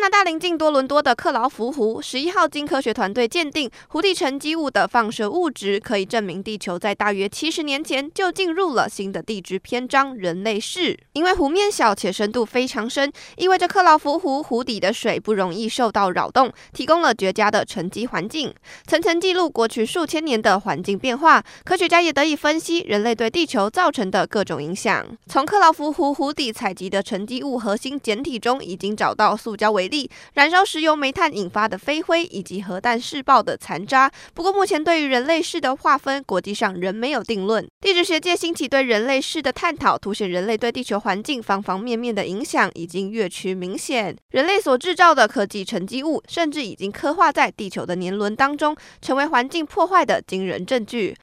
加拿大临近多伦多的克劳福湖，十一号经科学团队鉴定，湖底沉积物的放射物质可以证明地球在大约七十年前就进入了新的地质篇章——人类世。因为湖面小且深度非常深，意味着克劳福湖湖底的水不容易受到扰动，提供了绝佳的沉积环境，层层记录过去数千年的环境变化。科学家也得以分析人类对地球造成的各种影响。从克劳福湖湖底采集的沉积物核心简体中，已经找到塑胶微地、燃烧石油、煤炭引发的飞灰以及核弹试爆的残渣。不过，目前对于人类世的划分，国际上仍没有定论。地质学界兴起对人类世的探讨，凸显人类对地球环境方方面面的影响已经越趋明显。人类所制造的科技沉积物，甚至已经刻画在地球的年轮当中，成为环境破坏的惊人证据。